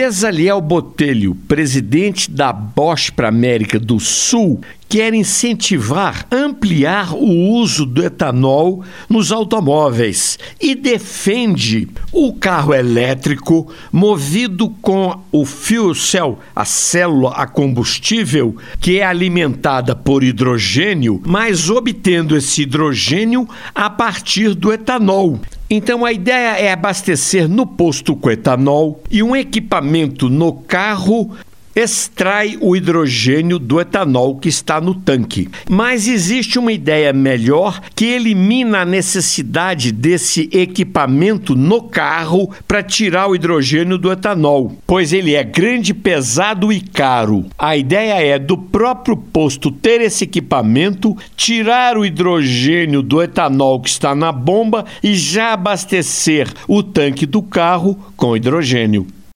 Bezaliel Botelho, presidente da Bosch para América do Sul, quer incentivar, ampliar o uso do etanol nos automóveis e defende o carro elétrico movido com o fuel cell, a célula a combustível, que é alimentada por hidrogênio, mas obtendo esse hidrogênio a partir do etanol. Então a ideia é abastecer no posto com etanol e um equipamento no carro extrai o hidrogênio do etanol que está no tanque. Mas existe uma ideia melhor que elimina a necessidade desse equipamento no carro para tirar o hidrogênio do etanol, pois ele é grande, pesado e caro. A ideia é do próprio posto ter esse equipamento, tirar o hidrogênio do etanol que está na bomba e já abastecer o tanque do carro com hidrogênio.